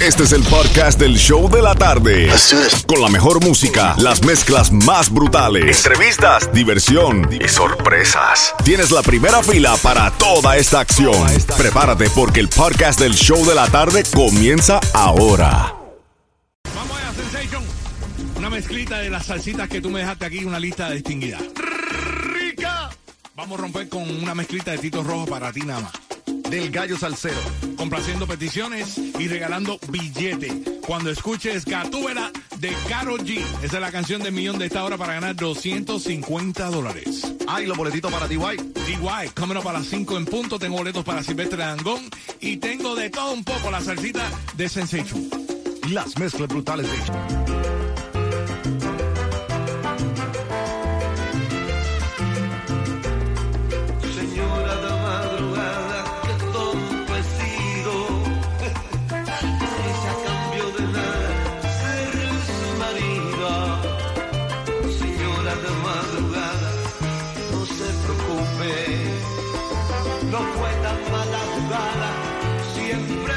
Este es el podcast del show de la tarde. Con la mejor música, las mezclas más brutales, entrevistas, diversión y sorpresas. Tienes la primera fila para toda esta acción. Prepárate porque el podcast del show de la tarde comienza ahora. Vamos a Sensation. Una mezclita de las salsitas que tú me dejaste aquí, una lista distinguida. ¡Rica! Vamos a romper con una mezclita de Tito Rojo para ti nada más. Del gallo salsero. Complaciendo peticiones y regalando billete. Cuando escuches Gatúbela de Caro G. Esa es la canción del millón de esta hora para ganar 250 dólares. Ay, los boletitos para. DY, coming up a las 5 en punto. Tengo boletos para Silvestre Dangón. Y tengo de todo un poco la salsita de Sensation. Las mezclas brutales de No fue tan mala jugada, siempre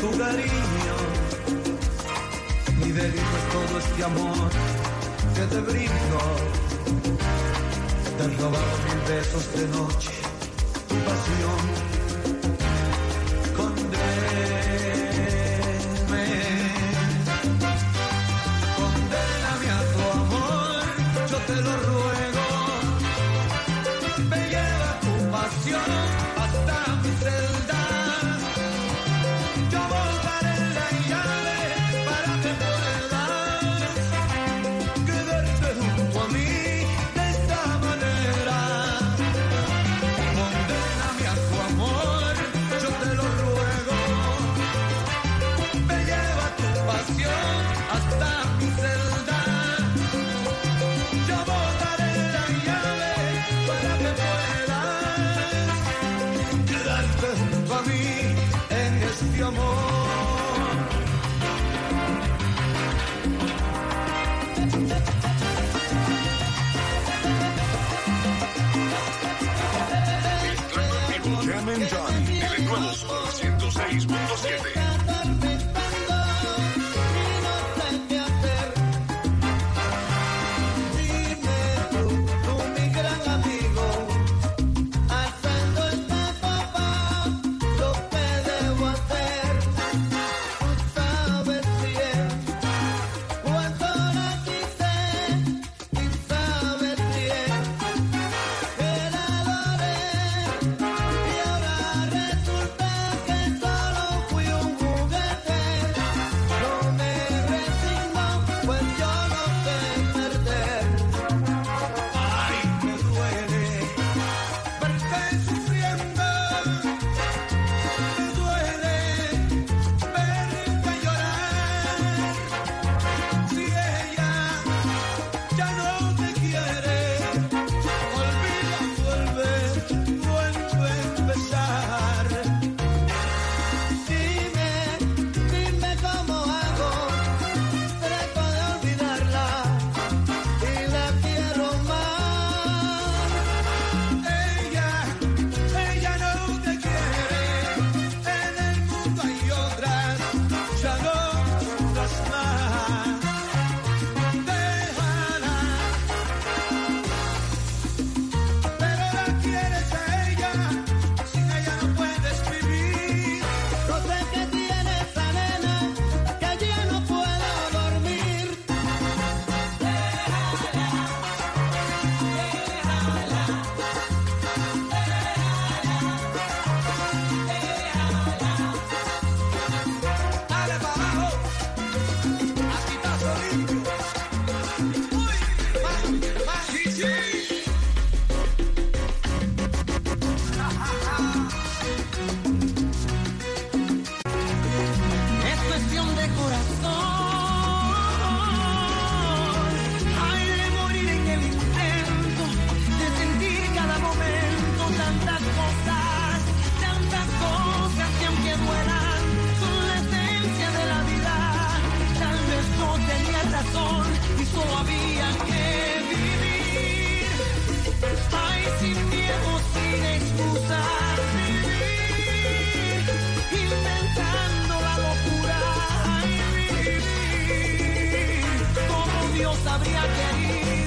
tu cariño. Mi delito es todo este amor que te brindo. Te robado mil besos de noche, tu pasión. quería.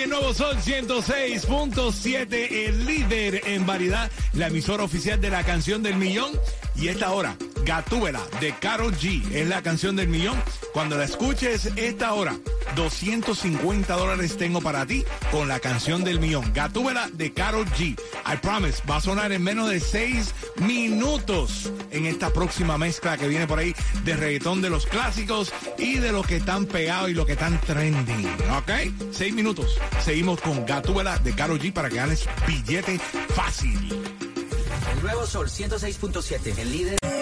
Cali en Nuevo Sol 106.7, el líder en variedad, la emisora oficial de la canción del millón. Y esta hora, Gatúbela de Carol G, es la canción del millón. Cuando la escuches esta hora, 250 dólares tengo para ti con la canción del millón. Gatúbela de Carol G. I promise, va a sonar en menos de 6 minutos en esta próxima mezcla que viene por ahí de reggaetón de los clásicos y de los que están pegados y los que están trending. ¿Ok? 6 minutos. Seguimos con Gatúbela de Carol G para que ganes billete fácil. El nuevo Sol 106.7, el líder.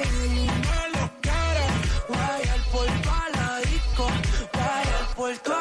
puerto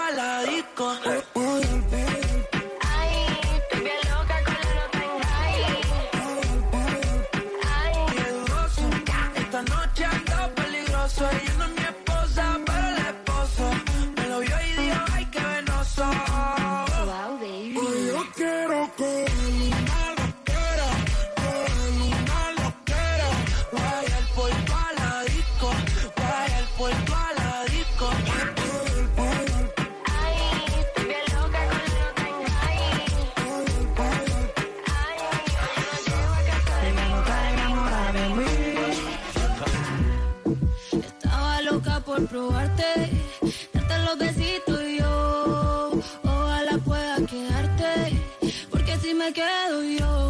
me quedo yo.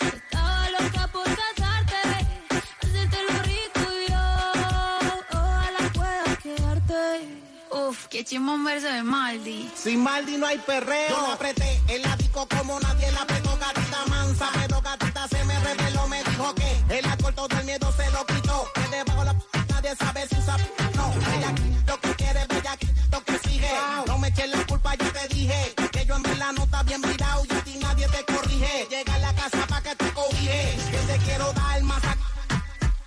Estaba loca por casarte, hacerte lo rico yo. Ojalá pueda quedarte. Uf, qué chimbo un verso de Maldi. Sin Maldi no hay perreo. Yo la apreté el ático como nadie la apretó. Gatita mansa, pero gatita se me reveló. Me dijo que el acortó del miedo se lo quitó. Que debajo la p nadie sabe si usa no. Ella, lo que quiero dar más a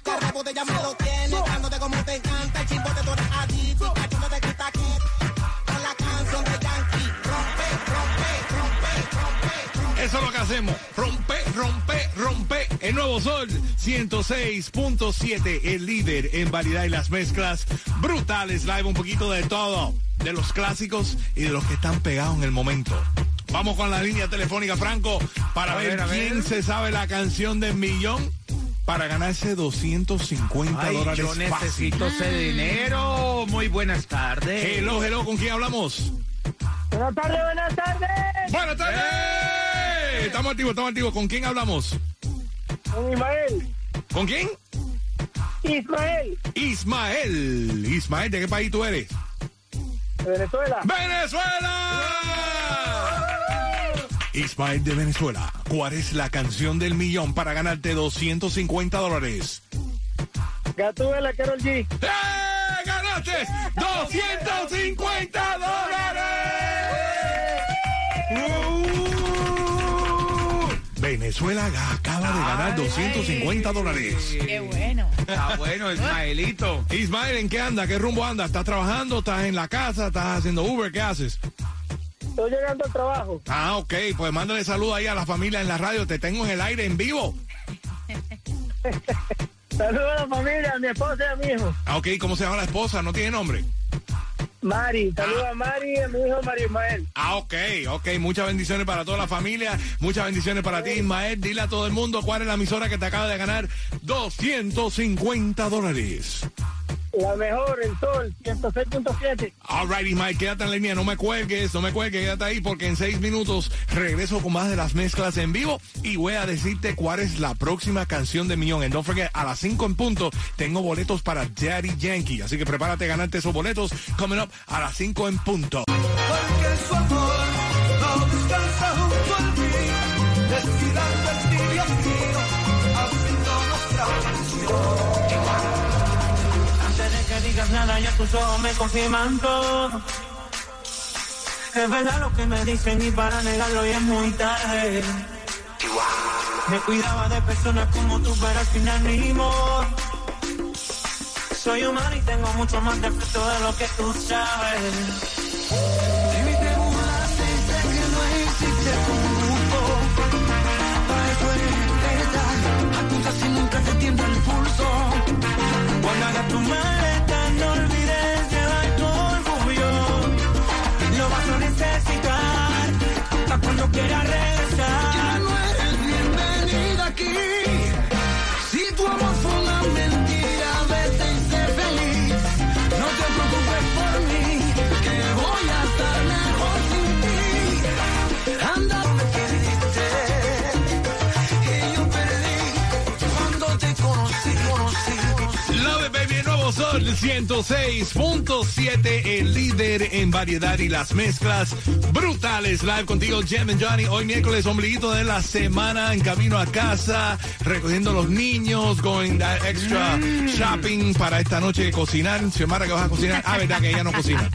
que rebote ya me lo tienes, dándote como te encanta, el chimbote tú eres adicto, cachondo te quita aquí. Con la canción de Yankee, rompe, rompe, rompe, rompe. Eso es lo que hacemos. Rompe, rompe, rompe. El nuevo sol 106.7, el líder en variedad y las mezclas brutales. Live un poquito de todo. De los clásicos y de los que están pegados en el momento. Vamos con la línea telefónica, Franco, para A ver, ver, a ver. quién se sabe la canción del millón para ganarse 250 Ay, dólares. yo necesito ese dinero. Muy buenas tardes. Hello, hello, ¿con quién hablamos? Buenas tardes, buenas tardes. Buenas tardes. ¡Eh! Estamos activos, estamos activos. ¿Con quién hablamos? Con Ismael, ¿Con quién? Ismael, Ismael. Ismael, ¿de qué país tú eres? de Venezuela. ¡Venezuela! Ismael de Venezuela, ¿cuál es la canción del millón para ganarte 250 dólares? Gatúbela, Carol G. ¡Eh! ¡Ganaste 250 dólares! Uh, Venezuela acaba de ganar 250 dólares. Qué bueno. Está bueno, Ismaelito. Ismael, ¿en qué anda? ¿Qué rumbo anda? ¿Estás trabajando? ¿Estás en la casa? ¿Estás haciendo Uber? ¿Qué haces? Estoy llegando al trabajo. Ah, ok, pues mándale salud ahí a la familia en la radio. Te tengo en el aire en vivo. Saludos a la familia, a mi esposa y a mi hijo. Ah, ok, ¿cómo se llama la esposa? ¿No tiene nombre? Mari, saludos a Mari y a mi hijo Mario Ismael. Ah, ok, ok. Muchas bendiciones para toda la familia. Muchas bendiciones para ti, Ismael. Dile a todo el mundo cuál es la emisora que te acaba de ganar 250 dólares. La mejor, el sol, 106.7. All right, Ismael, quédate en la línea. No me cuelgues, no me cuelgues, quédate ahí porque en seis minutos regreso con más de las mezclas en vivo y voy a decirte cuál es la próxima canción de Millón. And don't forget, a las 5 en punto tengo boletos para Daddy Yankee. Así que prepárate a ganarte esos boletos coming up a las 5 en punto. Porque su amor no descansa junto ya tus ojos me confirman todo. Es verdad lo que me dicen y para negarlo ya es muy tarde. Me cuidaba de personas como tú, pero al final ni. Soy humano y tengo mucho más defecto de lo que tú sabes. Baby, te burlaste sé que no existe tu grupo. Para eso eres apunta si nunca te tiembla el pulso. Cuando hagas tu maleta, 106.7, el líder en variedad y las mezclas brutales. Live contigo, Jem and Johnny. Hoy miércoles, ombliguito de la semana, en camino a casa, recogiendo los niños, going that extra shopping para esta noche de cocinar. Xiomara, que vas a cocinar? Ah, verdad que ella no cocina.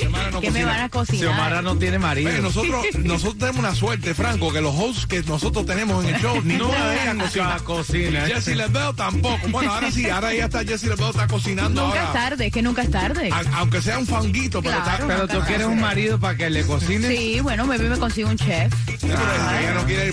Xiomara no ¿Qué me van a cocinar? Xiomara no tiene marido. Oye, nosotros, nosotros tenemos una suerte, Franco, que los hosts que nosotros tenemos en el show, ninguna de ellas cocina. Cocina. Jessie LeBell tampoco. Bueno, ahora sí, ahora ya está Jessie LeBell está cocinando Nunca es tarde, es que nunca es tarde. A- aunque sea un fanguito, pero Claro. Pero tú quieres un marido para que le cocine. Sí, bueno, maybe me consigo un chef. Pero ella no quiere